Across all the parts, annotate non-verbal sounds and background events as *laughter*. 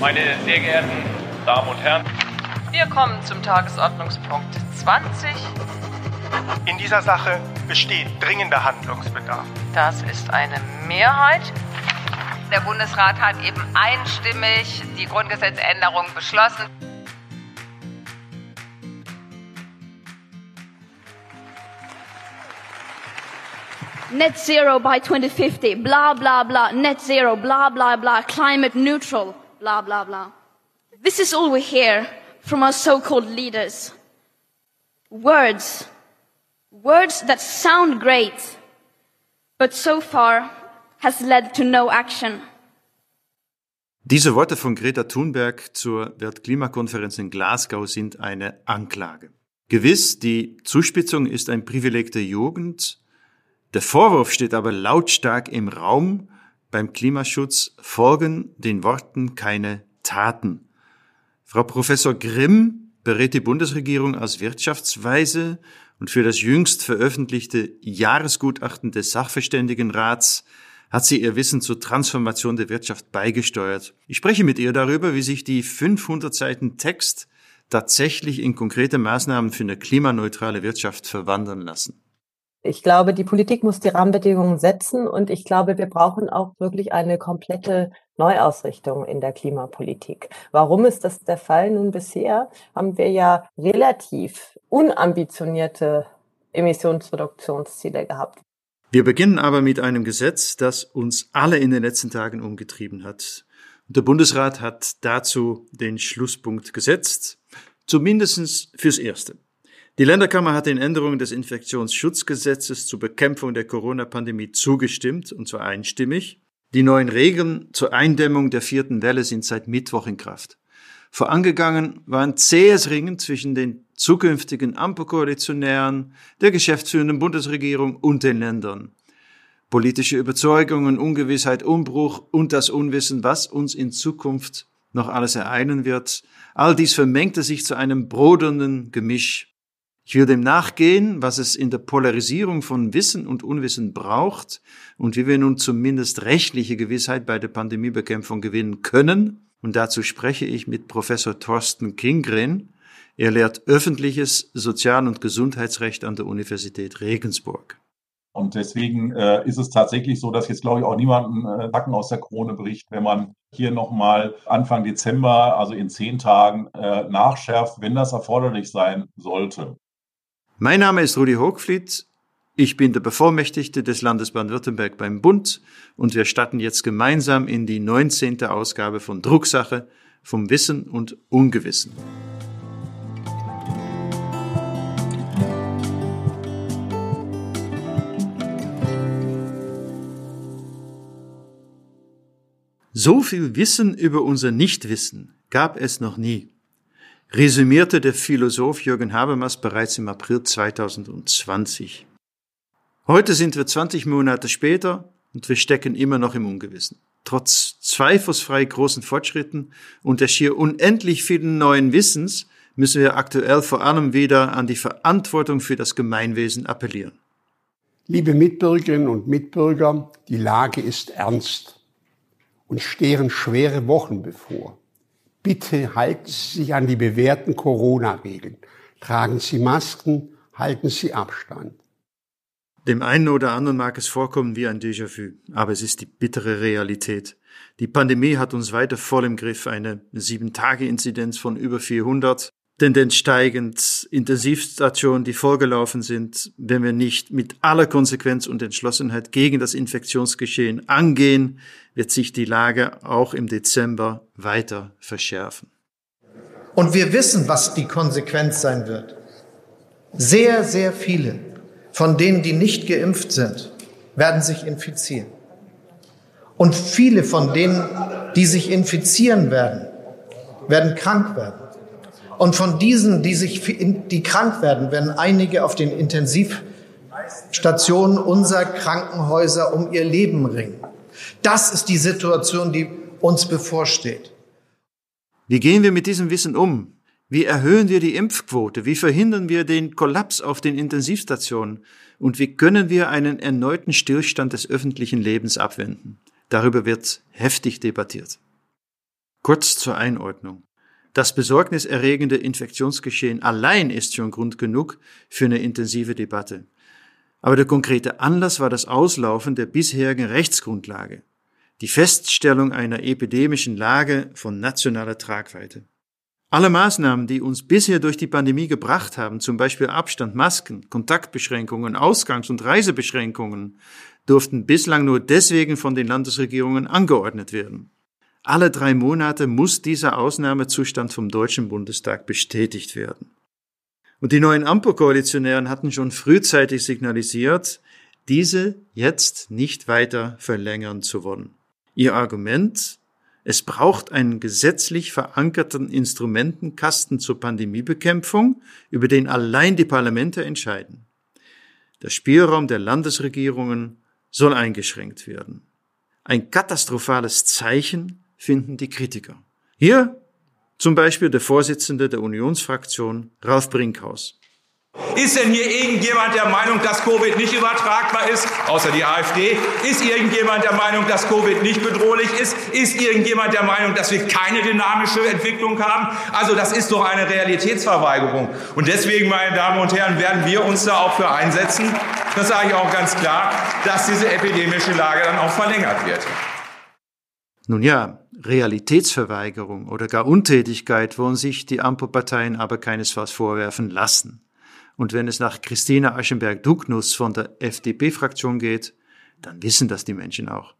Meine sehr geehrten Damen und Herren, wir kommen zum Tagesordnungspunkt 20. In dieser Sache besteht dringender Handlungsbedarf. Das ist eine Mehrheit. Der Bundesrat hat eben einstimmig die Grundgesetzänderung beschlossen. Net zero by 2050, blah, blah, blah, net zero, blah, blah, blah, climate neutral, blah, blah, blah. This is all we hear from our so-called leaders. Words. Words that sound great, but so far has led to no action. Diese Worte von Greta Thunberg zur Weltklimakonferenz in Glasgow sind eine Anklage. Gewiss, die Zuspitzung ist ein Privileg der Jugend, der Vorwurf steht aber lautstark im Raum, beim Klimaschutz folgen den Worten keine Taten. Frau Professor Grimm berät die Bundesregierung aus Wirtschaftsweise und für das jüngst veröffentlichte Jahresgutachten des Sachverständigenrats hat sie ihr Wissen zur Transformation der Wirtschaft beigesteuert. Ich spreche mit ihr darüber, wie sich die 500 Seiten Text tatsächlich in konkrete Maßnahmen für eine klimaneutrale Wirtschaft verwandeln lassen. Ich glaube, die Politik muss die Rahmenbedingungen setzen und ich glaube, wir brauchen auch wirklich eine komplette Neuausrichtung in der Klimapolitik. Warum ist das der Fall? Nun, bisher haben wir ja relativ unambitionierte Emissionsreduktionsziele gehabt. Wir beginnen aber mit einem Gesetz, das uns alle in den letzten Tagen umgetrieben hat. Der Bundesrat hat dazu den Schlusspunkt gesetzt, zumindest fürs Erste. Die Länderkammer hat den Änderungen des Infektionsschutzgesetzes zur Bekämpfung der Corona-Pandemie zugestimmt, und zwar einstimmig. Die neuen Regeln zur Eindämmung der vierten Welle sind seit Mittwoch in Kraft. Vorangegangen war ein zähes Ringen zwischen den zukünftigen Ampelkoalitionären, der geschäftsführenden Bundesregierung und den Ländern. Politische Überzeugungen, Ungewissheit, Umbruch und das Unwissen, was uns in Zukunft noch alles ereilen wird, all dies vermengte sich zu einem brodernden Gemisch ich will dem nachgehen, was es in der Polarisierung von Wissen und Unwissen braucht und wie wir nun zumindest rechtliche Gewissheit bei der Pandemiebekämpfung gewinnen können. Und dazu spreche ich mit Professor Thorsten Kingren. Er lehrt öffentliches Sozial- und Gesundheitsrecht an der Universität Regensburg. Und deswegen äh, ist es tatsächlich so, dass jetzt, glaube ich, auch niemanden äh, Nacken aus der Krone bricht, wenn man hier nochmal Anfang Dezember, also in zehn Tagen, äh, nachschärft, wenn das erforderlich sein sollte. Mein Name ist Rudi Hochfliet. Ich bin der Bevollmächtigte des Landes Baden-Württemberg beim Bund und wir starten jetzt gemeinsam in die 19. Ausgabe von Drucksache vom Wissen und Ungewissen. So viel Wissen über unser Nichtwissen gab es noch nie resümierte der Philosoph Jürgen Habermas bereits im April 2020. Heute sind wir 20 Monate später und wir stecken immer noch im Ungewissen. Trotz zweifelsfrei großen Fortschritten und der schier unendlich vielen neuen Wissens müssen wir aktuell vor allem wieder an die Verantwortung für das Gemeinwesen appellieren. Liebe Mitbürgerinnen und Mitbürger, die Lage ist ernst und stehen schwere Wochen bevor. Bitte halten Sie sich an die bewährten Corona-Regeln. Tragen Sie Masken, halten Sie Abstand. Dem einen oder anderen mag es vorkommen wie ein Déjà-vu, aber es ist die bittere Realität. Die Pandemie hat uns weiter voll im Griff. Eine Sieben-Tage-Inzidenz von über 400, Tendenz steigend, Intensivstationen, die vorgelaufen sind, wenn wir nicht mit aller Konsequenz und Entschlossenheit gegen das Infektionsgeschehen angehen, wird sich die Lage auch im Dezember weiter verschärfen. Und wir wissen, was die Konsequenz sein wird. Sehr, sehr viele von denen, die nicht geimpft sind, werden sich infizieren. Und viele von denen, die sich infizieren werden, werden krank werden. Und von diesen, die sich, die krank werden, werden einige auf den Intensivstationen unserer Krankenhäuser um ihr Leben ringen. Das ist die Situation, die uns bevorsteht. Wie gehen wir mit diesem Wissen um? Wie erhöhen wir die Impfquote? Wie verhindern wir den Kollaps auf den Intensivstationen? Und wie können wir einen erneuten Stillstand des öffentlichen Lebens abwenden? Darüber wird heftig debattiert. Kurz zur Einordnung. Das besorgniserregende Infektionsgeschehen allein ist schon Grund genug für eine intensive Debatte. Aber der konkrete Anlass war das Auslaufen der bisherigen Rechtsgrundlage, die Feststellung einer epidemischen Lage von nationaler Tragweite. Alle Maßnahmen, die uns bisher durch die Pandemie gebracht haben, zum Beispiel Abstand, Masken, Kontaktbeschränkungen, Ausgangs- und Reisebeschränkungen, durften bislang nur deswegen von den Landesregierungen angeordnet werden. Alle drei Monate muss dieser Ausnahmezustand vom Deutschen Bundestag bestätigt werden. Und die neuen Ampelkoalitionären hatten schon frühzeitig signalisiert, diese jetzt nicht weiter verlängern zu wollen. Ihr Argument, es braucht einen gesetzlich verankerten Instrumentenkasten zur Pandemiebekämpfung, über den allein die Parlamente entscheiden. Der Spielraum der Landesregierungen soll eingeschränkt werden. Ein katastrophales Zeichen finden die Kritiker. Hier zum Beispiel der Vorsitzende der Unionsfraktion, Ralf Brinkhaus. Ist denn hier irgendjemand der Meinung, dass Covid nicht übertragbar ist, außer die AfD? Ist irgendjemand der Meinung, dass Covid nicht bedrohlich ist? Ist irgendjemand der Meinung, dass wir keine dynamische Entwicklung haben? Also das ist doch eine Realitätsverweigerung. Und deswegen, meine Damen und Herren, werden wir uns da auch für einsetzen, das sage ich auch ganz klar, dass diese epidemische Lage dann auch verlängert wird. Nun ja, Realitätsverweigerung oder gar Untätigkeit wollen sich die Ampelparteien aber keinesfalls vorwerfen lassen. Und wenn es nach Christina Aschenberg-Dugnus von der FDP-Fraktion geht, dann wissen das die Menschen auch.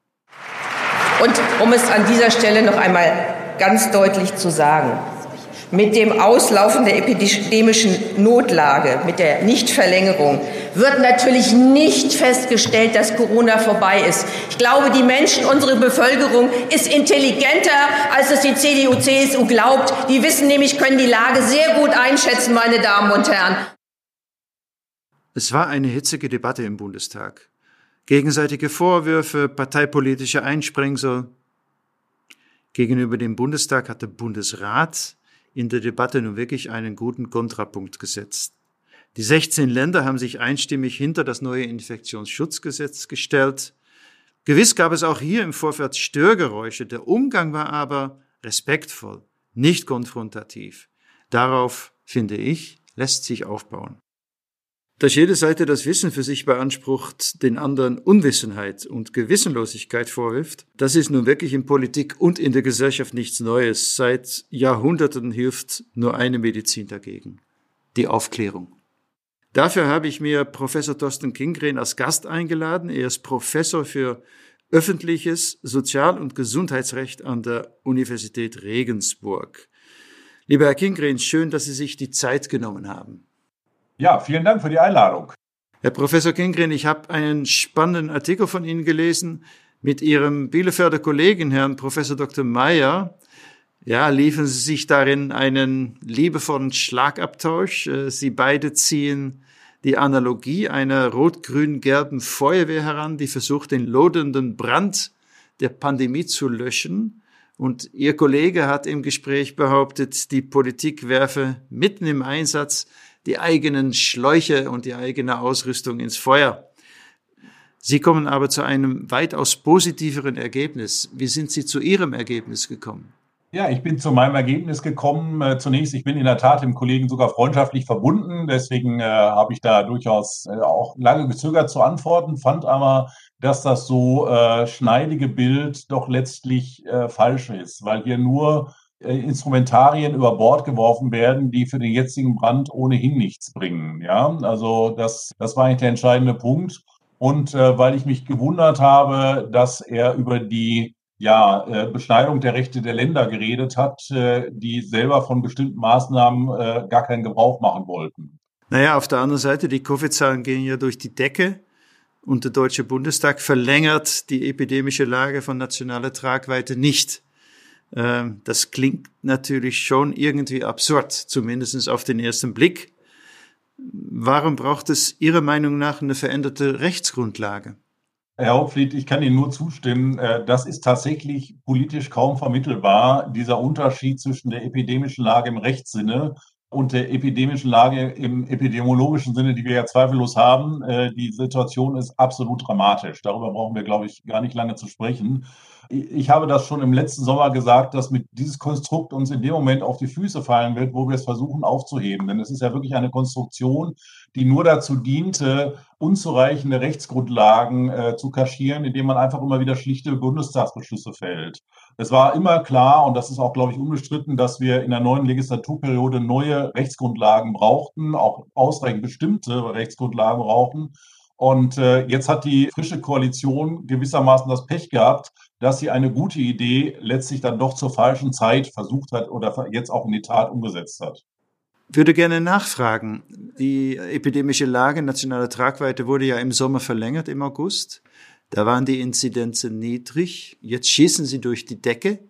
Und um es an dieser Stelle noch einmal ganz deutlich zu sagen, mit dem Auslaufen der epidemischen Notlage, mit der Nichtverlängerung, wird natürlich nicht festgestellt, dass Corona vorbei ist. Ich glaube, die Menschen, unsere Bevölkerung ist intelligenter, als es die CDU, CSU glaubt. Die wissen nämlich, können die Lage sehr gut einschätzen, meine Damen und Herren. Es war eine hitzige Debatte im Bundestag. Gegenseitige Vorwürfe, parteipolitische Einsprengsel. Gegenüber dem Bundestag hat der Bundesrat in der Debatte nun wirklich einen guten Kontrapunkt gesetzt. Die 16 Länder haben sich einstimmig hinter das neue Infektionsschutzgesetz gestellt. Gewiss gab es auch hier im Vorfeld Störgeräusche. Der Umgang war aber respektvoll, nicht konfrontativ. Darauf, finde ich, lässt sich aufbauen. Dass jede Seite das Wissen für sich beansprucht, den anderen Unwissenheit und Gewissenlosigkeit vorwirft, das ist nun wirklich in Politik und in der Gesellschaft nichts Neues. Seit Jahrhunderten hilft nur eine Medizin dagegen. Die Aufklärung. Dafür habe ich mir Professor Thorsten Kingren als Gast eingeladen. Er ist Professor für öffentliches Sozial- und Gesundheitsrecht an der Universität Regensburg. Lieber Herr Kingren, schön, dass Sie sich die Zeit genommen haben. Ja, vielen Dank für die Einladung. Herr Professor Kingren, ich habe einen spannenden Artikel von Ihnen gelesen mit Ihrem Bielefelder Kollegen, Herrn Professor Dr. Meyer. Ja, liefen Sie sich darin einen liebevollen Schlagabtausch. Äh, Sie beide ziehen die Analogie einer rot-grün-gelben Feuerwehr heran, die versucht, den lodernden Brand der Pandemie zu löschen. Und Ihr Kollege hat im Gespräch behauptet, die Politik werfe mitten im Einsatz die eigenen Schläuche und die eigene Ausrüstung ins Feuer. Sie kommen aber zu einem weitaus positiveren Ergebnis. Wie sind Sie zu Ihrem Ergebnis gekommen? Ja, ich bin zu meinem Ergebnis gekommen. Äh, zunächst, ich bin in der Tat dem Kollegen sogar freundschaftlich verbunden. Deswegen äh, habe ich da durchaus äh, auch lange gezögert zu antworten, fand aber, dass das so äh, schneidige Bild doch letztlich äh, falsch ist, weil hier nur Instrumentarien über Bord geworfen werden, die für den jetzigen Brand ohnehin nichts bringen. Ja, also das, das war eigentlich der entscheidende Punkt. Und äh, weil ich mich gewundert habe, dass er über die ja, äh, Beschneidung der Rechte der Länder geredet hat, äh, die selber von bestimmten Maßnahmen äh, gar keinen Gebrauch machen wollten. Naja, auf der anderen Seite, die Covid-Zahlen gehen ja durch die Decke und der Deutsche Bundestag verlängert die epidemische Lage von nationaler Tragweite nicht. Ähm, das klingt natürlich schon irgendwie absurd, zumindest auf den ersten Blick. Warum braucht es Ihrer Meinung nach eine veränderte Rechtsgrundlage? Herr Hauptfried, ich kann Ihnen nur zustimmen. Äh, das ist tatsächlich politisch kaum vermittelbar, dieser Unterschied zwischen der epidemischen Lage im Rechtssinne und der epidemischen Lage im epidemiologischen Sinne, die wir ja zweifellos haben. Äh, die Situation ist absolut dramatisch. Darüber brauchen wir, glaube ich, gar nicht lange zu sprechen. Ich habe das schon im letzten Sommer gesagt, dass mit dieses Konstrukt uns in dem Moment auf die Füße fallen wird, wo wir es versuchen aufzuheben. Denn es ist ja wirklich eine Konstruktion, die nur dazu diente, unzureichende Rechtsgrundlagen äh, zu kaschieren, indem man einfach immer wieder schlichte Bundestagsbeschlüsse fällt. Es war immer klar, und das ist auch, glaube ich, unbestritten, dass wir in der neuen Legislaturperiode neue Rechtsgrundlagen brauchten, auch ausreichend bestimmte Rechtsgrundlagen brauchen. Und äh, jetzt hat die frische Koalition gewissermaßen das Pech gehabt, dass sie eine gute Idee letztlich dann doch zur falschen Zeit versucht hat oder jetzt auch in die Tat umgesetzt hat würde gerne nachfragen. Die epidemische Lage nationaler Tragweite wurde ja im Sommer verlängert, im August. Da waren die Inzidenzen niedrig. Jetzt schießen sie durch die Decke.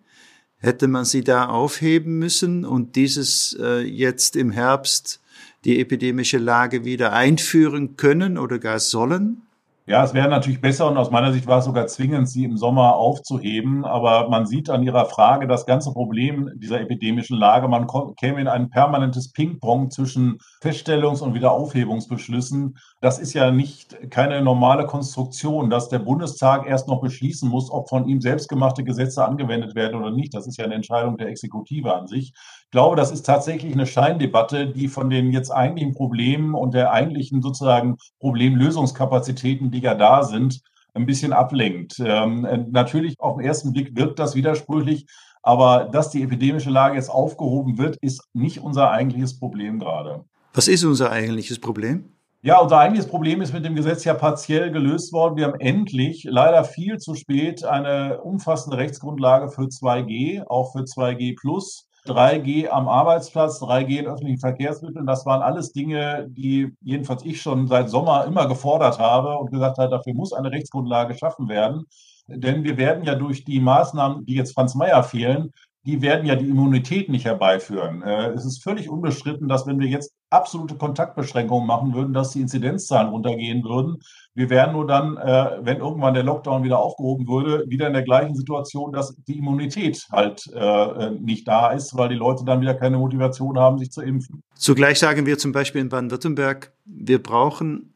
Hätte man sie da aufheben müssen und dieses äh, jetzt im Herbst die epidemische Lage wieder einführen können oder gar sollen? Ja, es wäre natürlich besser und aus meiner Sicht war es sogar zwingend, sie im Sommer aufzuheben. Aber man sieht an Ihrer Frage das ganze Problem dieser epidemischen Lage. Man käme in ein permanentes Ping-Pong zwischen Feststellungs- und Wiederaufhebungsbeschlüssen. Das ist ja nicht keine normale Konstruktion, dass der Bundestag erst noch beschließen muss, ob von ihm selbstgemachte Gesetze angewendet werden oder nicht. Das ist ja eine Entscheidung der Exekutive an sich. Ich glaube, das ist tatsächlich eine Scheindebatte, die von den jetzt eigentlichen Problemen und der eigentlichen sozusagen Problemlösungskapazitäten, die ja da sind, ein bisschen ablenkt. Ähm, natürlich auf den ersten Blick wirkt das widersprüchlich, aber dass die epidemische Lage jetzt aufgehoben wird, ist nicht unser eigentliches Problem gerade. Was ist unser eigentliches Problem? Ja, unser eigentliches Problem ist mit dem Gesetz ja partiell gelöst worden. Wir haben endlich, leider viel zu spät, eine umfassende Rechtsgrundlage für 2G, auch für 2G Plus. 3G am Arbeitsplatz, 3G in öffentlichen Verkehrsmitteln, das waren alles Dinge, die jedenfalls ich schon seit Sommer immer gefordert habe und gesagt habe, dafür muss eine Rechtsgrundlage geschaffen werden. Denn wir werden ja durch die Maßnahmen, die jetzt Franz Mayer fehlen, die werden ja die Immunität nicht herbeiführen. Äh, es ist völlig unbestritten, dass wenn wir jetzt absolute Kontaktbeschränkungen machen würden, dass die Inzidenzzahlen runtergehen würden. Wir wären nur dann, äh, wenn irgendwann der Lockdown wieder aufgehoben würde, wieder in der gleichen Situation, dass die Immunität halt äh, nicht da ist, weil die Leute dann wieder keine Motivation haben, sich zu impfen. Zugleich sagen wir zum Beispiel in Baden-Württemberg, wir brauchen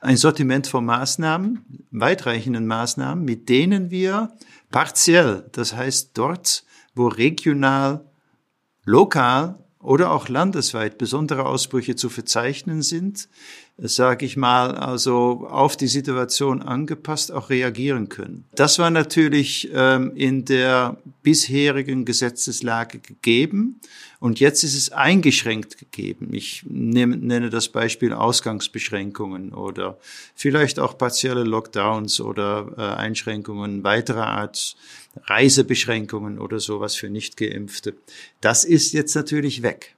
ein Sortiment von Maßnahmen, weitreichenden Maßnahmen, mit denen wir partiell, das heißt dort, wo regional, lokal oder auch landesweit besondere Ausbrüche zu verzeichnen sind, sage ich mal, also auf die Situation angepasst auch reagieren können. Das war natürlich ähm, in der bisherigen Gesetzeslage gegeben und jetzt ist es eingeschränkt gegeben. Ich nehme, nenne das Beispiel Ausgangsbeschränkungen oder vielleicht auch partielle Lockdowns oder äh, Einschränkungen weiterer Art, Reisebeschränkungen oder sowas für Nichtgeimpfte. Das ist jetzt natürlich weg.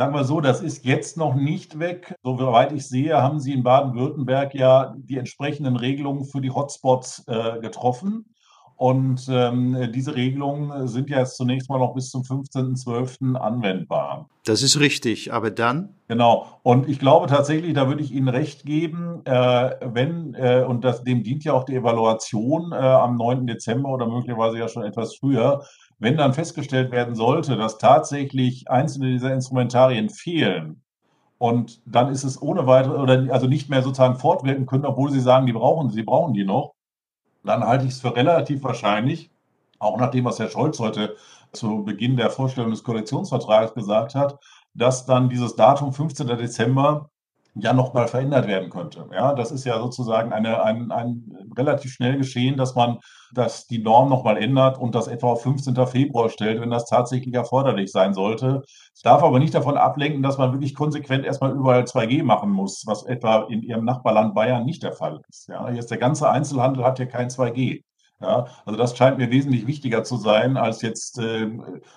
Sagen wir so, das ist jetzt noch nicht weg. Soweit ich sehe, haben Sie in Baden-Württemberg ja die entsprechenden Regelungen für die Hotspots äh, getroffen. Und ähm, diese Regelungen sind ja jetzt zunächst mal noch bis zum 15.12. anwendbar. Das ist richtig, aber dann? Genau. Und ich glaube tatsächlich, da würde ich Ihnen recht geben, äh, wenn, äh, und das, dem dient ja auch die Evaluation äh, am 9. Dezember oder möglicherweise ja schon etwas früher, wenn dann festgestellt werden sollte, dass tatsächlich einzelne dieser Instrumentarien fehlen, und dann ist es ohne weitere oder also nicht mehr sozusagen fortwirken können, obwohl sie sagen, die brauchen sie, brauchen die noch, dann halte ich es für relativ wahrscheinlich, auch nach dem, was Herr Scholz heute zu Beginn der Vorstellung des Koalitionsvertrags gesagt hat, dass dann dieses Datum 15. Dezember ja nochmal verändert werden könnte. Ja, das ist ja sozusagen eine, ein, ein relativ schnell geschehen, dass man dass die Norm nochmal ändert und das etwa auf 15. Februar stellt, wenn das tatsächlich erforderlich sein sollte. Es darf aber nicht davon ablenken, dass man wirklich konsequent erstmal überall 2G machen muss, was etwa in ihrem Nachbarland Bayern nicht der Fall ist. Ja, jetzt der ganze Einzelhandel hat ja kein 2G. Ja, also das scheint mir wesentlich wichtiger zu sein als jetzt äh,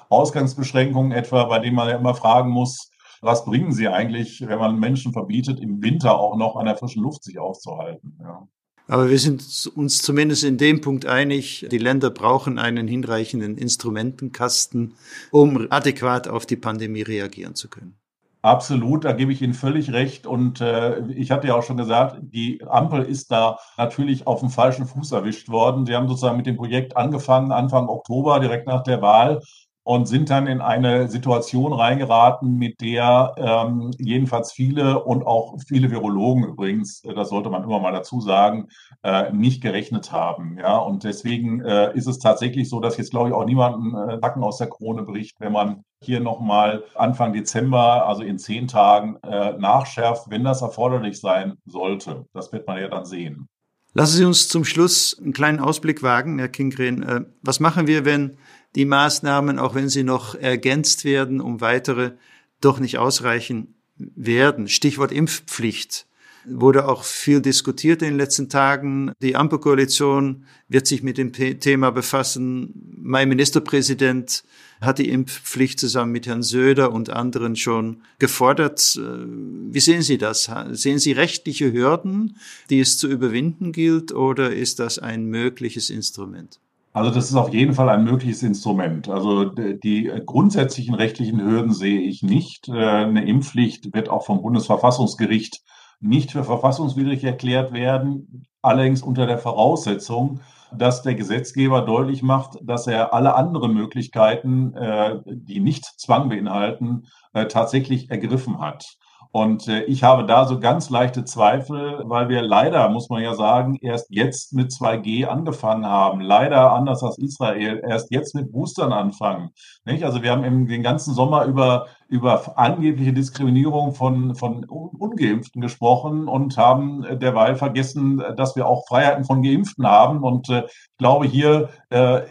Ausgangsbeschränkungen etwa, bei denen man ja immer fragen muss, was bringen sie eigentlich, wenn man Menschen verbietet, im Winter auch noch an der frischen Luft sich aufzuhalten? Ja. Aber wir sind uns zumindest in dem Punkt einig, die Länder brauchen einen hinreichenden Instrumentenkasten, um adäquat auf die Pandemie reagieren zu können. Absolut, da gebe ich Ihnen völlig recht. Und äh, ich hatte ja auch schon gesagt, die Ampel ist da natürlich auf dem falschen Fuß erwischt worden. Sie haben sozusagen mit dem Projekt angefangen, Anfang Oktober, direkt nach der Wahl und sind dann in eine Situation reingeraten, mit der ähm, jedenfalls viele und auch viele Virologen übrigens, äh, das sollte man immer mal dazu sagen, äh, nicht gerechnet haben. Ja, und deswegen äh, ist es tatsächlich so, dass jetzt glaube ich auch niemanden äh, Nacken aus der Krone bricht, wenn man hier nochmal Anfang Dezember, also in zehn Tagen, äh, nachschärft, wenn das erforderlich sein sollte. Das wird man ja dann sehen. Lassen Sie uns zum Schluss einen kleinen Ausblick wagen, Herr Kingren. Äh, was machen wir, wenn die Maßnahmen, auch wenn sie noch ergänzt werden, um weitere doch nicht ausreichen werden? Stichwort Impfpflicht wurde auch viel diskutiert in den letzten Tagen. Die Ampelkoalition wird sich mit dem Thema befassen. Mein Ministerpräsident hat die Impfpflicht zusammen mit Herrn Söder und anderen schon gefordert. Wie sehen Sie das? Sehen Sie rechtliche Hürden, die es zu überwinden gilt, oder ist das ein mögliches Instrument? Also das ist auf jeden Fall ein mögliches Instrument. Also die grundsätzlichen rechtlichen Hürden sehe ich nicht. Äh, eine Impfpflicht wird auch vom Bundesverfassungsgericht nicht für verfassungswidrig erklärt werden, allerdings unter der Voraussetzung, dass der Gesetzgeber deutlich macht, dass er alle anderen Möglichkeiten, äh, die nicht Zwang beinhalten, äh, tatsächlich ergriffen hat. Und äh, ich habe da so ganz leichte Zweifel, weil wir leider, muss man ja sagen, erst jetzt mit 2G angefangen haben. Leider anders als Israel, erst jetzt mit Boostern anfangen. Nicht? Also wir haben im, den ganzen Sommer über, über angebliche Diskriminierung von, von Ungeimpften gesprochen und haben derweil vergessen, dass wir auch Freiheiten von Geimpften haben. Und äh, ich glaube hier, äh,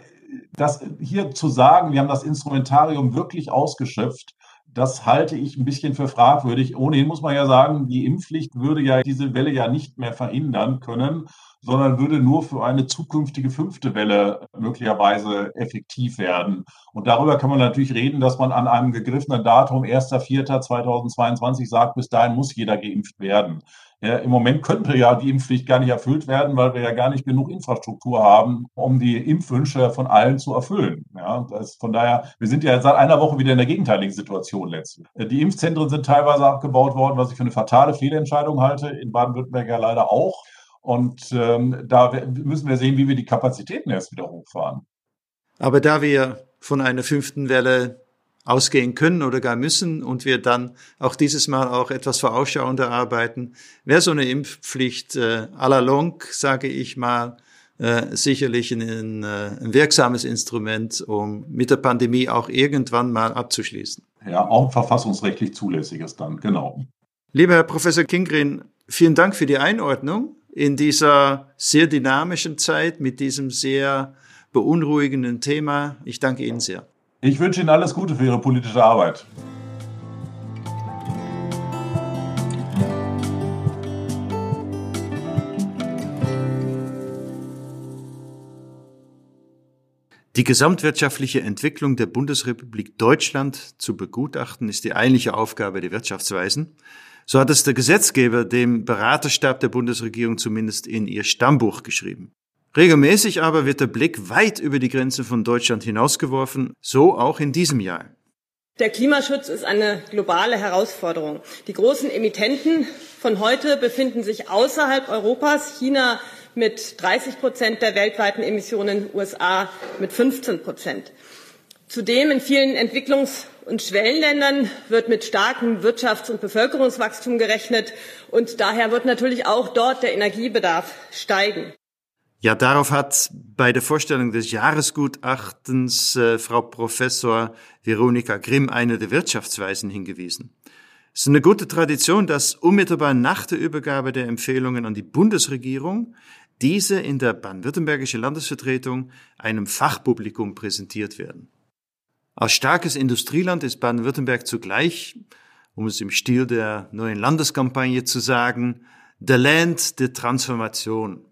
das hier zu sagen, wir haben das Instrumentarium wirklich ausgeschöpft, das halte ich ein bisschen für fragwürdig. Ohnehin muss man ja sagen, die Impfpflicht würde ja diese Welle ja nicht mehr verhindern können, sondern würde nur für eine zukünftige fünfte Welle möglicherweise effektiv werden. Und darüber kann man natürlich reden, dass man an einem gegriffenen Datum 1.4.2022 sagt, bis dahin muss jeder geimpft werden. Ja, Im Moment könnte ja die Impfpflicht gar nicht erfüllt werden, weil wir ja gar nicht genug Infrastruktur haben, um die Impfwünsche von allen zu erfüllen. Ja, das von daher, wir sind ja seit einer Woche wieder in der gegenteiligen Situation letztlich. Die Impfzentren sind teilweise abgebaut worden, was ich für eine fatale Fehlentscheidung halte. In Baden-Württemberg ja leider auch. Und ähm, da müssen wir sehen, wie wir die Kapazitäten erst wieder hochfahren. Aber da wir von einer fünften Welle ausgehen können oder gar müssen und wir dann auch dieses Mal auch etwas vorausschauender arbeiten, wäre so eine Impfpflicht äh, à la longue, sage ich mal, äh, sicherlich ein, äh, ein wirksames Instrument, um mit der Pandemie auch irgendwann mal abzuschließen. Ja, auch verfassungsrechtlich zulässiges dann, genau. Lieber Herr Professor Kingrin, vielen Dank für die Einordnung in dieser sehr dynamischen Zeit mit diesem sehr beunruhigenden Thema. Ich danke Ihnen sehr. Ich wünsche Ihnen alles Gute für Ihre politische Arbeit. Die gesamtwirtschaftliche Entwicklung der Bundesrepublik Deutschland zu begutachten, ist die eigentliche Aufgabe der Wirtschaftsweisen. So hat es der Gesetzgeber dem Beraterstab der Bundesregierung zumindest in ihr Stammbuch geschrieben. Regelmäßig aber wird der Blick weit über die Grenzen von Deutschland hinausgeworfen, so auch in diesem Jahr. Der Klimaschutz ist eine globale Herausforderung. Die großen Emittenten von heute befinden sich außerhalb Europas. China mit 30 Prozent der weltweiten Emissionen, USA mit 15 Prozent. Zudem in vielen Entwicklungs- und Schwellenländern wird mit starkem Wirtschafts- und Bevölkerungswachstum gerechnet und daher wird natürlich auch dort der Energiebedarf steigen. Ja, darauf hat bei der Vorstellung des Jahresgutachtens äh, Frau Professor Veronika Grimm, eine der Wirtschaftsweisen, hingewiesen. Es ist eine gute Tradition, dass unmittelbar nach der Übergabe der Empfehlungen an die Bundesregierung diese in der baden-württembergische Landesvertretung einem Fachpublikum präsentiert werden. Als starkes Industrieland ist Baden-Württemberg zugleich, um es im Stil der neuen Landeskampagne zu sagen, the Land der Transformation.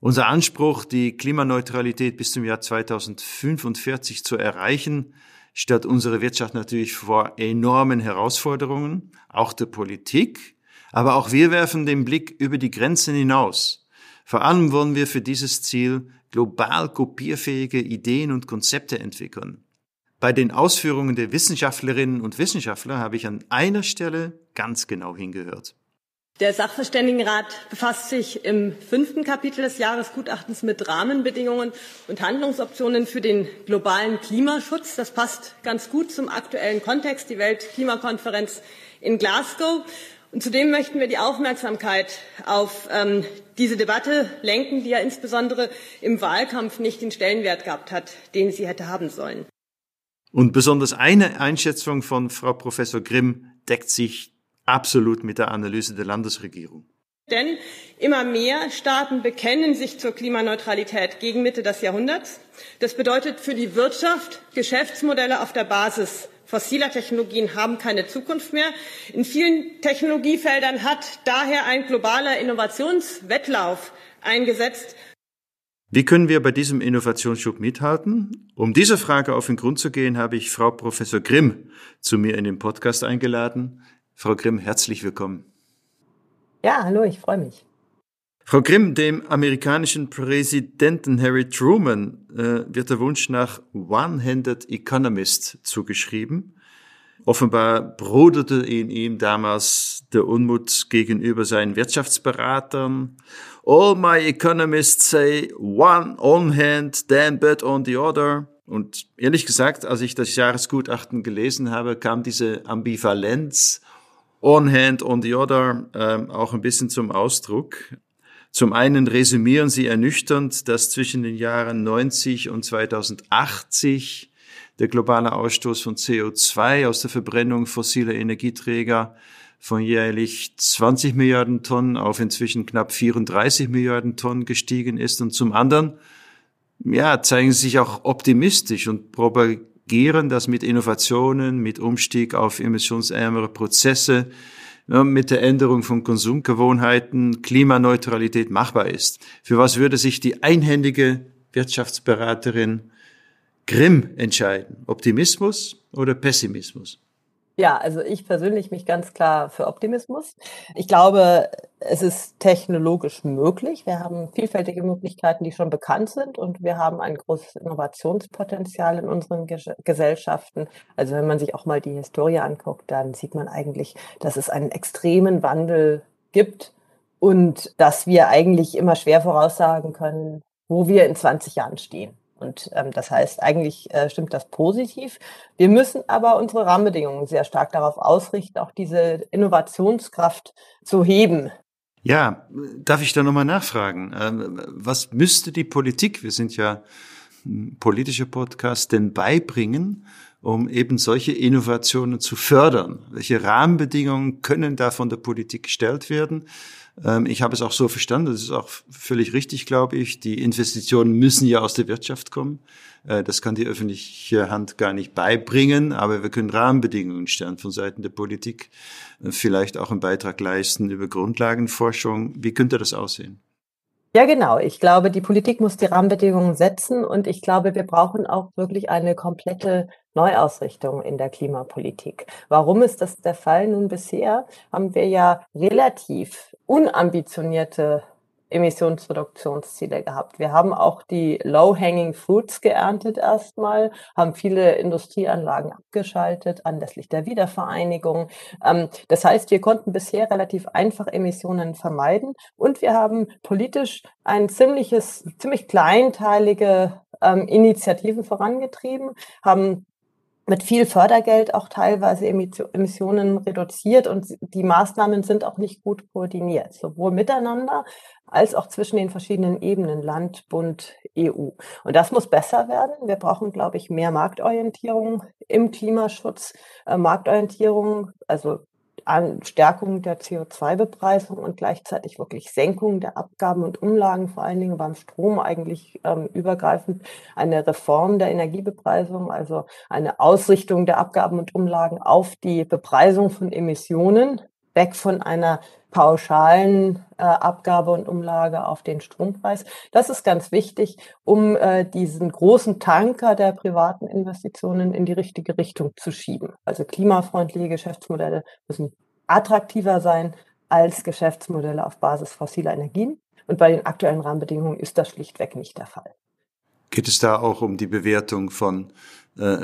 Unser Anspruch, die Klimaneutralität bis zum Jahr 2045 zu erreichen, stellt unsere Wirtschaft natürlich vor enormen Herausforderungen, auch der Politik, aber auch wir werfen den Blick über die Grenzen hinaus. Vor allem wollen wir für dieses Ziel global kopierfähige Ideen und Konzepte entwickeln. Bei den Ausführungen der Wissenschaftlerinnen und Wissenschaftler habe ich an einer Stelle ganz genau hingehört. Der Sachverständigenrat befasst sich im fünften Kapitel des Jahresgutachtens mit Rahmenbedingungen und Handlungsoptionen für den globalen Klimaschutz. Das passt ganz gut zum aktuellen Kontext, die Weltklimakonferenz in Glasgow. Und zudem möchten wir die Aufmerksamkeit auf ähm, diese Debatte lenken, die ja insbesondere im Wahlkampf nicht den Stellenwert gehabt hat, den sie hätte haben sollen. Und besonders eine Einschätzung von Frau Professor Grimm deckt sich absolut mit der Analyse der Landesregierung. Denn immer mehr Staaten bekennen sich zur Klimaneutralität gegen Mitte des Jahrhunderts. Das bedeutet für die Wirtschaft, Geschäftsmodelle auf der Basis fossiler Technologien haben keine Zukunft mehr. In vielen Technologiefeldern hat daher ein globaler Innovationswettlauf eingesetzt. Wie können wir bei diesem Innovationsschub mithalten? Um dieser Frage auf den Grund zu gehen, habe ich Frau Professor Grimm zu mir in den Podcast eingeladen. Frau Grimm, herzlich willkommen. Ja, hallo, ich freue mich. Frau Grimm, dem amerikanischen Präsidenten Harry Truman äh, wird der Wunsch nach One-Handed Economist zugeschrieben. Offenbar broderte in ihm damals der Unmut gegenüber seinen Wirtschaftsberatern. All my economists say one on hand, then but on the other. Und ehrlich gesagt, als ich das Jahresgutachten gelesen habe, kam diese Ambivalenz on hand, on the other äh, auch ein bisschen zum Ausdruck. Zum einen resümieren sie ernüchternd, dass zwischen den Jahren 90 und 2080 der globale Ausstoß von CO2 aus der Verbrennung fossiler Energieträger von jährlich 20 Milliarden Tonnen auf inzwischen knapp 34 Milliarden Tonnen gestiegen ist. Und zum anderen, ja, zeigen sie sich auch optimistisch und propagieren, dass mit Innovationen, mit Umstieg auf emissionsärmere Prozesse, mit der Änderung von Konsumgewohnheiten Klimaneutralität machbar ist. Für was würde sich die einhändige Wirtschaftsberaterin Grimm entscheiden? Optimismus oder Pessimismus? Ja, also ich persönlich mich ganz klar für Optimismus. Ich glaube, es ist technologisch möglich. Wir haben vielfältige Möglichkeiten, die schon bekannt sind und wir haben ein großes Innovationspotenzial in unseren Gesellschaften. Also wenn man sich auch mal die Historie anguckt, dann sieht man eigentlich, dass es einen extremen Wandel gibt und dass wir eigentlich immer schwer voraussagen können, wo wir in 20 Jahren stehen. Und ähm, das heißt, eigentlich äh, stimmt das positiv. Wir müssen aber unsere Rahmenbedingungen sehr stark darauf ausrichten, auch diese Innovationskraft zu heben. Ja, darf ich da nochmal nachfragen? Ähm, was müsste die Politik, wir sind ja ein politischer Podcast, denn beibringen, um eben solche Innovationen zu fördern? Welche Rahmenbedingungen können da von der Politik gestellt werden? Ähm, ich habe es auch so verstanden, das ist auch völlig richtig, glaube ich. Die Investitionen müssen ja aus der Wirtschaft kommen. Äh, das kann die öffentliche Hand gar nicht beibringen, aber wir können Rahmenbedingungen stellen von Seiten der Politik, äh, vielleicht auch einen Beitrag leisten über Grundlagenforschung. Wie könnte das aussehen? Ja, genau. Ich glaube, die Politik muss die Rahmenbedingungen setzen und ich glaube, wir brauchen auch wirklich eine komplette Neuausrichtung in der Klimapolitik. Warum ist das der Fall? Nun, bisher haben wir ja relativ unambitionierte Emissionsreduktionsziele gehabt. Wir haben auch die Low-Hanging Fruits geerntet erstmal, haben viele Industrieanlagen abgeschaltet anlässlich der Wiedervereinigung. Ähm, das heißt, wir konnten bisher relativ einfach Emissionen vermeiden und wir haben politisch ein ziemliches, ziemlich kleinteilige ähm, Initiativen vorangetrieben, haben mit viel Fördergeld auch teilweise Emissionen reduziert und die Maßnahmen sind auch nicht gut koordiniert, sowohl miteinander als auch zwischen den verschiedenen Ebenen Land, Bund, EU. Und das muss besser werden. Wir brauchen, glaube ich, mehr Marktorientierung im Klimaschutz, äh, Marktorientierung, also an Stärkung der CO2-Bepreisung und gleichzeitig wirklich Senkung der Abgaben und Umlagen, vor allen Dingen beim Strom eigentlich ähm, übergreifend eine Reform der Energiebepreisung, also eine Ausrichtung der Abgaben und Umlagen auf die Bepreisung von Emissionen, weg von einer pauschalen äh, Abgabe und Umlage auf den Strompreis. Das ist ganz wichtig, um äh, diesen großen Tanker der privaten Investitionen in die richtige Richtung zu schieben. Also klimafreundliche Geschäftsmodelle müssen attraktiver sein als Geschäftsmodelle auf Basis fossiler Energien. Und bei den aktuellen Rahmenbedingungen ist das schlichtweg nicht der Fall. Geht es da auch um die Bewertung von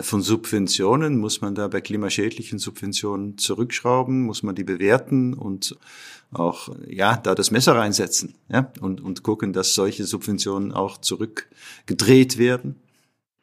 von Subventionen? Muss man da bei klimaschädlichen Subventionen zurückschrauben? Muss man die bewerten und auch, ja, da das Messer reinsetzen, ja, und, und gucken, dass solche Subventionen auch zurückgedreht werden?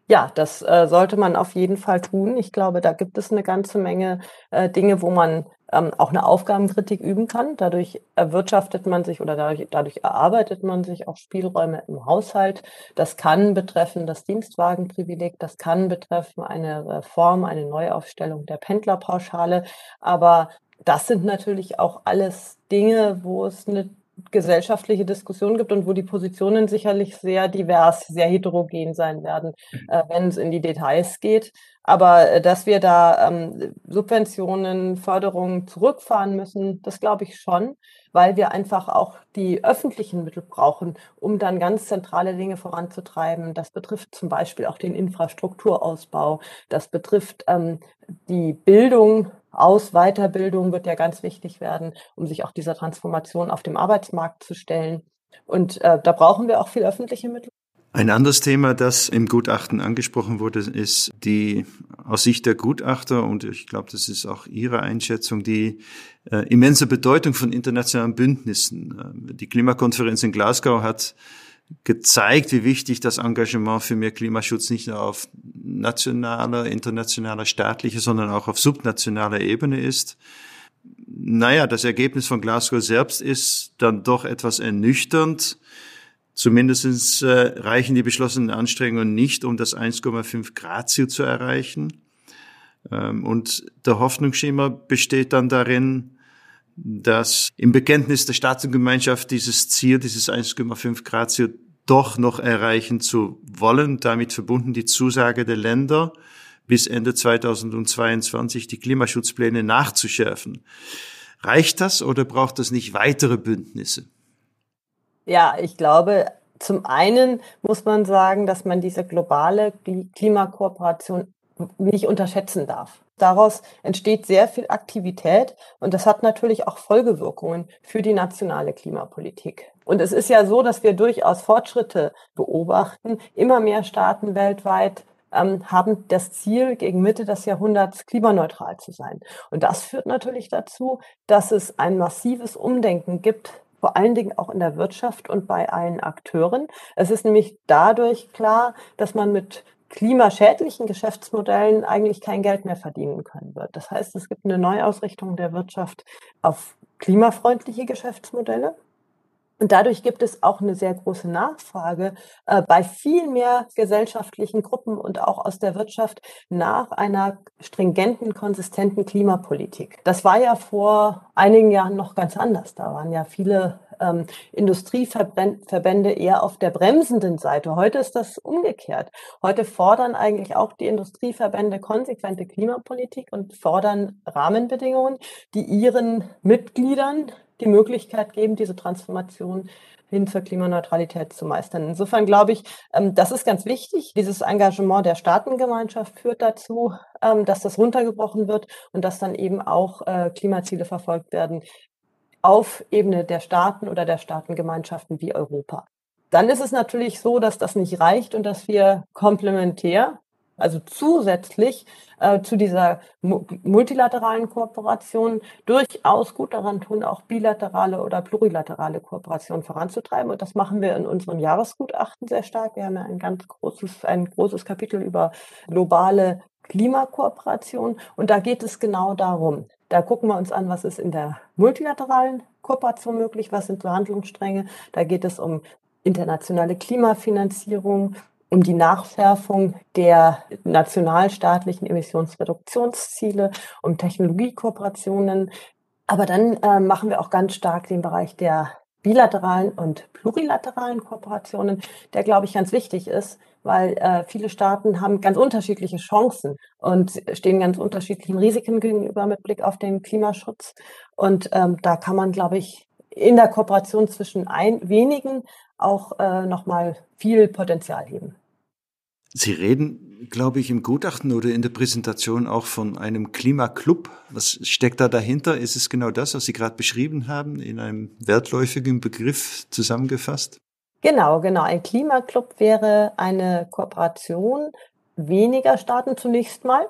Ja, das äh, sollte man auf jeden Fall tun. Ich glaube, da gibt es eine ganze Menge äh, Dinge, wo man ähm, auch eine Aufgabenkritik üben kann. Dadurch erwirtschaftet man sich oder dadurch, dadurch erarbeitet man sich auch Spielräume im Haushalt. Das kann betreffen das Dienstwagenprivileg, das kann betreffen eine Reform, eine Neuaufstellung der Pendlerpauschale. Aber das sind natürlich auch alles Dinge, wo es eine gesellschaftliche Diskussion gibt und wo die Positionen sicherlich sehr divers, sehr heterogen sein werden, äh, wenn es in die Details geht. Aber äh, dass wir da ähm, Subventionen, Förderungen zurückfahren müssen, das glaube ich schon, weil wir einfach auch die öffentlichen Mittel brauchen, um dann ganz zentrale Dinge voranzutreiben. Das betrifft zum Beispiel auch den Infrastrukturausbau. Das betrifft ähm, die Bildung aus Weiterbildung wird ja ganz wichtig werden, um sich auch dieser Transformation auf dem Arbeitsmarkt zu stellen. Und äh, da brauchen wir auch viel öffentliche Mittel. Ein anderes Thema, das im Gutachten angesprochen wurde, ist die aus Sicht der Gutachter, und ich glaube, das ist auch Ihre Einschätzung, die äh, immense Bedeutung von internationalen Bündnissen. Äh, die Klimakonferenz in Glasgow hat gezeigt, wie wichtig das Engagement für mehr Klimaschutz nicht nur auf nationaler, internationaler, staatlicher, sondern auch auf subnationaler Ebene ist. Naja, das Ergebnis von Glasgow selbst ist dann doch etwas ernüchternd. Zumindest äh, reichen die beschlossenen Anstrengungen nicht, um das 1,5 Grad Ziel zu erreichen. Ähm, und der Hoffnungsschimmer besteht dann darin, dass im Bekenntnis der Staatengemeinschaft dieses Ziel, dieses 1,5 Grad Ziel doch noch erreichen zu wollen, damit verbunden die Zusage der Länder, bis Ende 2022 die Klimaschutzpläne nachzuschärfen. Reicht das oder braucht es nicht weitere Bündnisse? Ja, ich glaube, zum einen muss man sagen, dass man diese globale Klimakooperation nicht unterschätzen darf. Daraus entsteht sehr viel Aktivität und das hat natürlich auch Folgewirkungen für die nationale Klimapolitik. Und es ist ja so, dass wir durchaus Fortschritte beobachten. Immer mehr Staaten weltweit ähm, haben das Ziel, gegen Mitte des Jahrhunderts klimaneutral zu sein. Und das führt natürlich dazu, dass es ein massives Umdenken gibt vor allen Dingen auch in der Wirtschaft und bei allen Akteuren. Es ist nämlich dadurch klar, dass man mit klimaschädlichen Geschäftsmodellen eigentlich kein Geld mehr verdienen können wird. Das heißt, es gibt eine Neuausrichtung der Wirtschaft auf klimafreundliche Geschäftsmodelle. Und dadurch gibt es auch eine sehr große Nachfrage äh, bei viel mehr gesellschaftlichen Gruppen und auch aus der Wirtschaft nach einer stringenten, konsistenten Klimapolitik. Das war ja vor einigen Jahren noch ganz anders. Da waren ja viele ähm, Industrieverbände eher auf der bremsenden Seite. Heute ist das umgekehrt. Heute fordern eigentlich auch die Industrieverbände konsequente Klimapolitik und fordern Rahmenbedingungen, die ihren Mitgliedern die Möglichkeit geben, diese Transformation hin zur Klimaneutralität zu meistern. Insofern glaube ich, ähm, das ist ganz wichtig. Dieses Engagement der Staatengemeinschaft führt dazu, ähm, dass das runtergebrochen wird und dass dann eben auch äh, Klimaziele verfolgt werden auf Ebene der Staaten oder der Staatengemeinschaften wie Europa. Dann ist es natürlich so, dass das nicht reicht und dass wir komplementär also zusätzlich äh, zu dieser multilateralen Kooperation durchaus gut daran tun, auch bilaterale oder plurilaterale Kooperation voranzutreiben. Und das machen wir in unserem Jahresgutachten sehr stark. Wir haben ja ein ganz großes, ein großes Kapitel über globale Klimakooperation. Und da geht es genau darum. Da gucken wir uns an, was ist in der multilateralen Kooperation möglich, was sind Verhandlungsstränge. Da geht es um internationale Klimafinanzierung, um die Nachschärfung der nationalstaatlichen Emissionsreduktionsziele, um Technologiekooperationen. Aber dann äh, machen wir auch ganz stark den Bereich der bilateralen und plurilateralen Kooperationen, der, glaube ich, ganz wichtig ist, weil äh, viele Staaten haben ganz unterschiedliche Chancen und stehen ganz unterschiedlichen Risiken gegenüber mit Blick auf den Klimaschutz. Und ähm, da kann man, glaube ich, in der Kooperation zwischen ein, wenigen auch äh, nochmal viel Potenzial heben. Sie reden, glaube ich, im Gutachten oder in der Präsentation auch von einem Klimaclub. Was steckt da dahinter? Ist es genau das, was Sie gerade beschrieben haben, in einem wertläufigen Begriff zusammengefasst? Genau, genau. Ein Klimaclub wäre eine Kooperation weniger Staaten zunächst mal,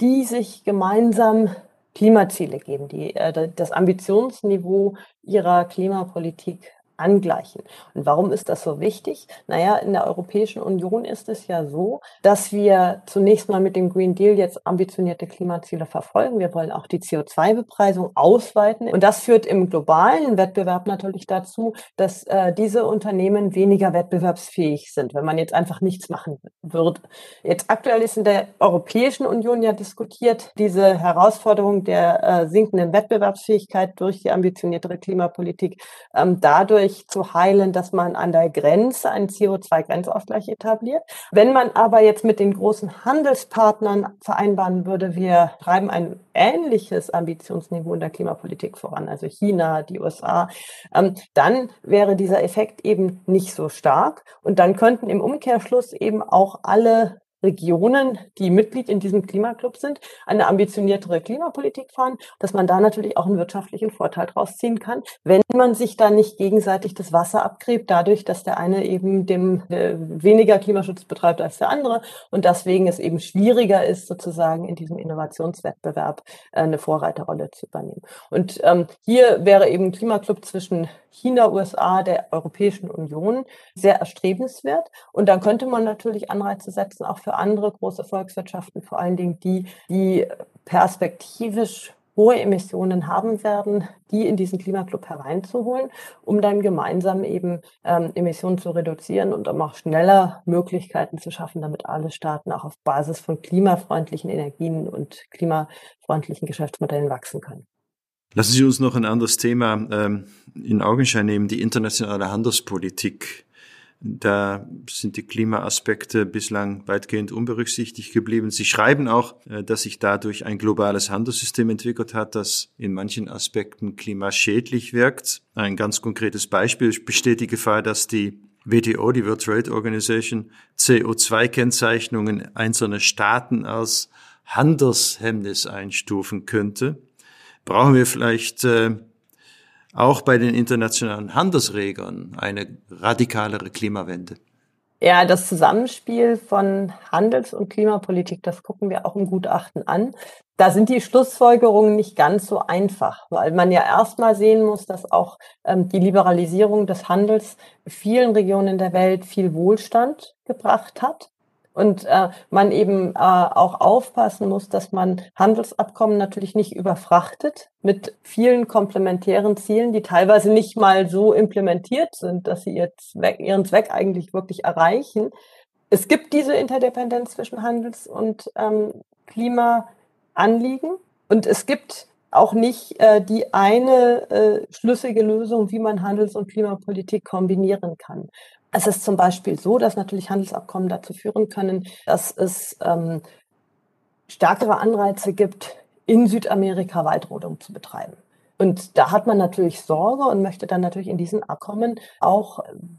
die sich gemeinsam Klimaziele geben, die äh, das Ambitionsniveau ihrer Klimapolitik angleichen. Und warum ist das so wichtig? Naja, in der Europäischen Union ist es ja so, dass wir zunächst mal mit dem Green Deal jetzt ambitionierte Klimaziele verfolgen. Wir wollen auch die CO2-Bepreisung ausweiten. Und das führt im globalen Wettbewerb natürlich dazu, dass äh, diese Unternehmen weniger wettbewerbsfähig sind, wenn man jetzt einfach nichts machen würde. Jetzt aktuell ist in der Europäischen Union ja diskutiert, diese Herausforderung der äh, sinkenden Wettbewerbsfähigkeit durch die ambitioniertere Klimapolitik ähm, dadurch dadurch zu heilen, dass man an der Grenze einen CO2-Grenzausgleich etabliert. Wenn man aber jetzt mit den großen Handelspartnern vereinbaren würde, wir treiben ein ähnliches Ambitionsniveau in der Klimapolitik voran, also China, die USA, ähm, dann wäre dieser Effekt eben nicht so stark. Und dann könnten im Umkehrschluss eben auch alle Regionen, die Mitglied in diesem Klimaclub sind, eine ambitioniertere Klimapolitik fahren, dass man da natürlich auch einen wirtschaftlichen Vorteil draus ziehen kann, wenn man sich da nicht gegenseitig das Wasser abgräbt, dadurch, dass der eine eben dem äh, weniger Klimaschutz betreibt als der andere und deswegen es eben schwieriger ist, sozusagen in diesem Innovationswettbewerb äh, eine Vorreiterrolle zu übernehmen. Und ähm, hier wäre eben Klimaclub zwischen China, USA, der Europäischen Union sehr erstrebenswert. Und dann könnte man natürlich Anreize setzen, auch für andere große Volkswirtschaften, vor allen Dingen die, die perspektivisch hohe Emissionen haben werden, die in diesen Klimaclub hereinzuholen, um dann gemeinsam eben ähm, Emissionen zu reduzieren und um auch schneller Möglichkeiten zu schaffen, damit alle Staaten auch auf Basis von klimafreundlichen Energien und klimafreundlichen Geschäftsmodellen wachsen können. Lassen Sie uns noch ein anderes Thema ähm, in Augenschein nehmen, die internationale Handelspolitik. Da sind die Klimaaspekte bislang weitgehend unberücksichtigt geblieben. Sie schreiben auch, äh, dass sich dadurch ein globales Handelssystem entwickelt hat, das in manchen Aspekten klimaschädlich wirkt. Ein ganz konkretes Beispiel besteht die Gefahr, dass die WTO, die World Trade Organization, CO2-Kennzeichnungen einzelner Staaten als Handelshemmnis einstufen könnte brauchen wir vielleicht äh, auch bei den internationalen Handelsregeln eine radikalere Klimawende. Ja, das Zusammenspiel von Handels- und Klimapolitik, das gucken wir auch im Gutachten an. Da sind die Schlussfolgerungen nicht ganz so einfach, weil man ja erstmal sehen muss, dass auch ähm, die Liberalisierung des Handels vielen Regionen der Welt viel Wohlstand gebracht hat und äh, man eben äh, auch aufpassen muss, dass man Handelsabkommen natürlich nicht überfrachtet mit vielen komplementären Zielen, die teilweise nicht mal so implementiert sind, dass sie ihr Zweck, ihren Zweck eigentlich wirklich erreichen. Es gibt diese Interdependenz zwischen Handels- und ähm, Klimaanliegen und es gibt auch nicht äh, die eine äh, schlüssige Lösung, wie man Handels- und Klimapolitik kombinieren kann. Es ist zum Beispiel so, dass natürlich Handelsabkommen dazu führen können, dass es ähm, stärkere Anreize gibt, in Südamerika Waldrodung zu betreiben. Und da hat man natürlich Sorge und möchte dann natürlich in diesen Abkommen auch ähm,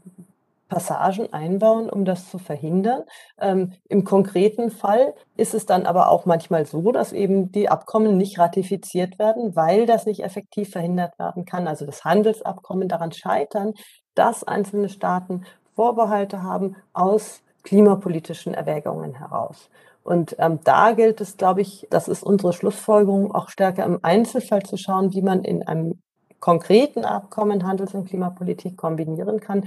Passagen einbauen, um das zu verhindern. Ähm, Im konkreten Fall ist es dann aber auch manchmal so, dass eben die Abkommen nicht ratifiziert werden, weil das nicht effektiv verhindert werden kann. Also das Handelsabkommen daran scheitern, dass einzelne Staaten Vorbehalte haben aus klimapolitischen Erwägungen heraus. Und ähm, da gilt es, glaube ich, das ist unsere Schlussfolgerung, auch stärker im Einzelfall zu schauen, wie man in einem konkreten Abkommen Handels- und Klimapolitik kombinieren kann.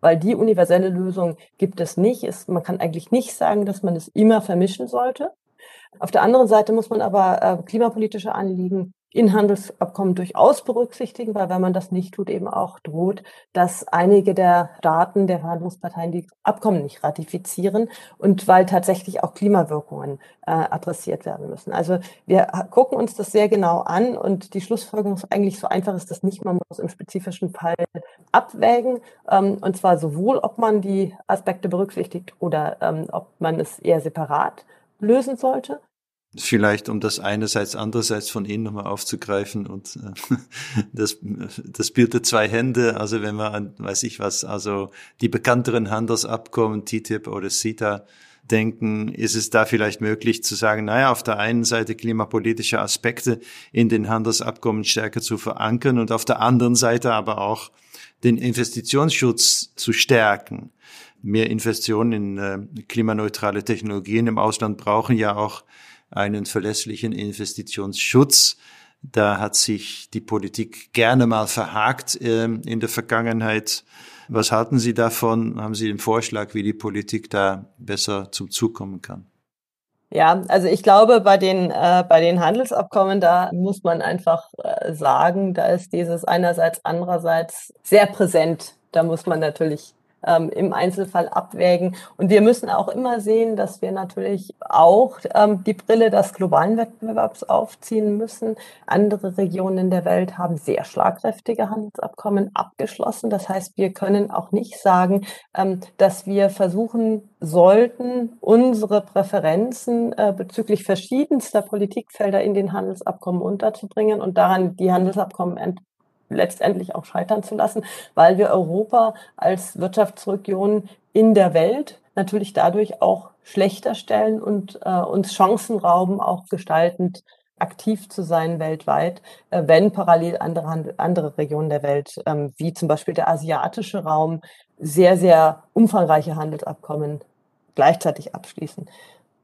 Weil die universelle Lösung gibt es nicht. Es, man kann eigentlich nicht sagen, dass man es immer vermischen sollte. Auf der anderen Seite muss man aber äh, klimapolitische Anliegen in Handelsabkommen durchaus berücksichtigen, weil wenn man das nicht tut, eben auch droht, dass einige der Staaten der Verhandlungsparteien die Abkommen nicht ratifizieren und weil tatsächlich auch Klimawirkungen äh, adressiert werden müssen. Also wir gucken uns das sehr genau an und die Schlussfolgerung ist eigentlich so einfach ist das nicht. Man muss im spezifischen Fall abwägen ähm, und zwar sowohl, ob man die Aspekte berücksichtigt oder ähm, ob man es eher separat lösen sollte. Vielleicht, um das einerseits, andererseits von Ihnen nochmal aufzugreifen und äh, *laughs* das, das der zwei Hände, also wenn man, weiß ich was, also die bekannteren Handelsabkommen, TTIP oder CETA, denken, ist es da vielleicht möglich zu sagen, naja, auf der einen Seite klimapolitische Aspekte in den Handelsabkommen stärker zu verankern und auf der anderen Seite aber auch den Investitionsschutz zu stärken. Mehr Investitionen in äh, klimaneutrale Technologien im Ausland brauchen ja auch einen verlässlichen Investitionsschutz. Da hat sich die Politik gerne mal verhakt äh, in der Vergangenheit. Was halten Sie davon? Haben Sie den Vorschlag, wie die Politik da besser zum Zug kommen kann? Ja, also ich glaube, bei den, äh, bei den Handelsabkommen, da muss man einfach äh, sagen, da ist dieses einerseits, andererseits sehr präsent. Da muss man natürlich ähm, im Einzelfall abwägen. Und wir müssen auch immer sehen, dass wir natürlich auch ähm, die Brille des globalen Wettbewerbs aufziehen müssen. Andere Regionen der Welt haben sehr schlagkräftige Handelsabkommen abgeschlossen. Das heißt, wir können auch nicht sagen, ähm, dass wir versuchen sollten, unsere Präferenzen äh, bezüglich verschiedenster Politikfelder in den Handelsabkommen unterzubringen und daran die Handelsabkommen letztendlich auch scheitern zu lassen, weil wir Europa als Wirtschaftsregion in der Welt natürlich dadurch auch schlechter stellen und äh, uns Chancen rauben, auch gestaltend aktiv zu sein weltweit, äh, wenn parallel andere, andere Regionen der Welt, ähm, wie zum Beispiel der asiatische Raum, sehr, sehr umfangreiche Handelsabkommen gleichzeitig abschließen.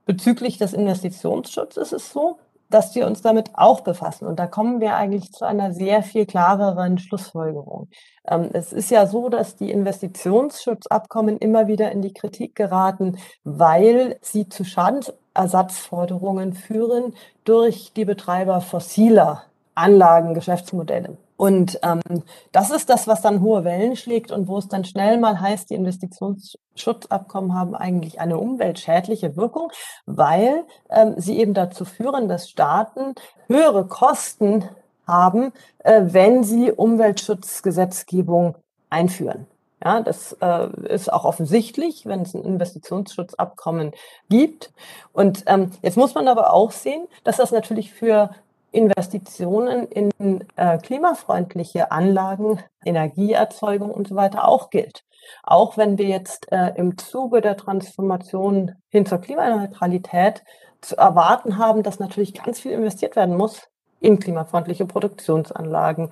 Bezüglich des Investitionsschutzes ist es so, dass wir uns damit auch befassen. Und da kommen wir eigentlich zu einer sehr viel klareren Schlussfolgerung. Ähm, es ist ja so, dass die Investitionsschutzabkommen immer wieder in die Kritik geraten, weil sie zu Schadensersatzforderungen führen durch die Betreiber fossiler Anlagen, Geschäftsmodelle. Und ähm, das ist das, was dann hohe Wellen schlägt und wo es dann schnell mal heißt, die Investitionsschutzabkommen haben eigentlich eine umweltschädliche Wirkung, weil ähm, sie eben dazu führen, dass Staaten höhere Kosten haben, äh, wenn sie Umweltschutzgesetzgebung einführen. Ja, das äh, ist auch offensichtlich, wenn es ein Investitionsschutzabkommen gibt. Und ähm, jetzt muss man aber auch sehen, dass das natürlich für Investitionen in äh, klimafreundliche Anlagen, Energieerzeugung und so weiter auch gilt. Auch wenn wir jetzt äh, im Zuge der Transformation hin zur Klimaneutralität zu erwarten haben, dass natürlich ganz viel investiert werden muss in klimafreundliche Produktionsanlagen.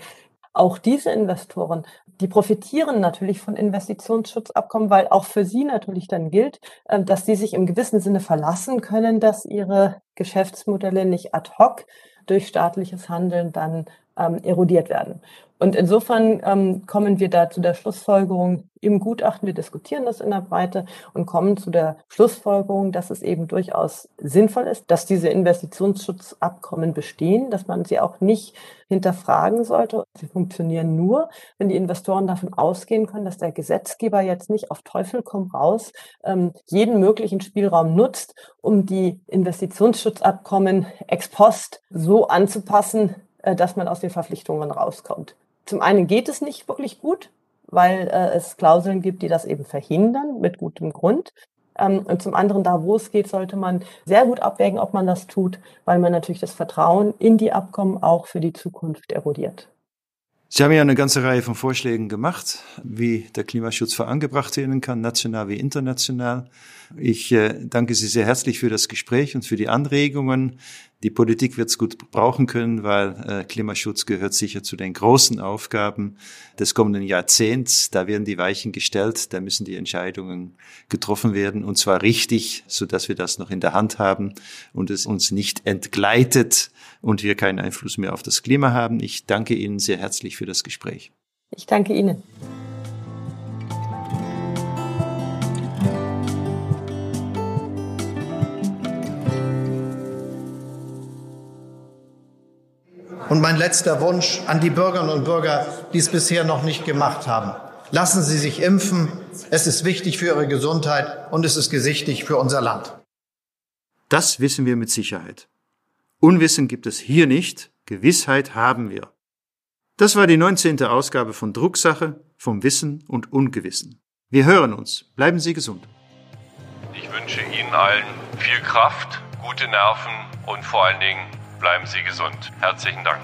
Auch diese Investoren, die profitieren natürlich von Investitionsschutzabkommen, weil auch für sie natürlich dann gilt, äh, dass sie sich im gewissen Sinne verlassen können, dass ihre Geschäftsmodelle nicht ad hoc durch staatliches Handeln dann ähm, erodiert werden. Und insofern ähm, kommen wir da zu der Schlussfolgerung im Gutachten, wir diskutieren das in der Breite und kommen zu der Schlussfolgerung, dass es eben durchaus sinnvoll ist, dass diese Investitionsschutzabkommen bestehen, dass man sie auch nicht hinterfragen sollte. Sie funktionieren nur, wenn die Investoren davon ausgehen können, dass der Gesetzgeber jetzt nicht auf Teufel komm raus ähm, jeden möglichen Spielraum nutzt, um die Investitionsschutzabkommen ex post so anzupassen, dass man aus den Verpflichtungen rauskommt. Zum einen geht es nicht wirklich gut, weil äh, es Klauseln gibt, die das eben verhindern, mit gutem Grund. Ähm, und zum anderen, da wo es geht, sollte man sehr gut abwägen, ob man das tut, weil man natürlich das Vertrauen in die Abkommen auch für die Zukunft erodiert. Sie haben ja eine ganze Reihe von Vorschlägen gemacht, wie der Klimaschutz vorangebracht werden kann, national wie international. Ich äh, danke Sie sehr herzlich für das Gespräch und für die Anregungen. Die Politik wird es gut brauchen können, weil äh, Klimaschutz gehört sicher zu den großen Aufgaben des kommenden Jahrzehnts. Da werden die Weichen gestellt, da müssen die Entscheidungen getroffen werden und zwar richtig, so dass wir das noch in der Hand haben und es uns nicht entgleitet und wir keinen Einfluss mehr auf das Klima haben. Ich danke Ihnen sehr herzlich für das Gespräch. Ich danke Ihnen. Und mein letzter Wunsch an die Bürgerinnen und Bürger, die es bisher noch nicht gemacht haben. Lassen Sie sich impfen. Es ist wichtig für Ihre Gesundheit und es ist gesichtig für unser Land. Das wissen wir mit Sicherheit. Unwissen gibt es hier nicht, Gewissheit haben wir. Das war die 19. Ausgabe von Drucksache vom Wissen und Ungewissen. Wir hören uns. Bleiben Sie gesund. Ich wünsche Ihnen allen viel Kraft, gute Nerven und vor allen Dingen Bleiben Sie gesund. Herzlichen Dank.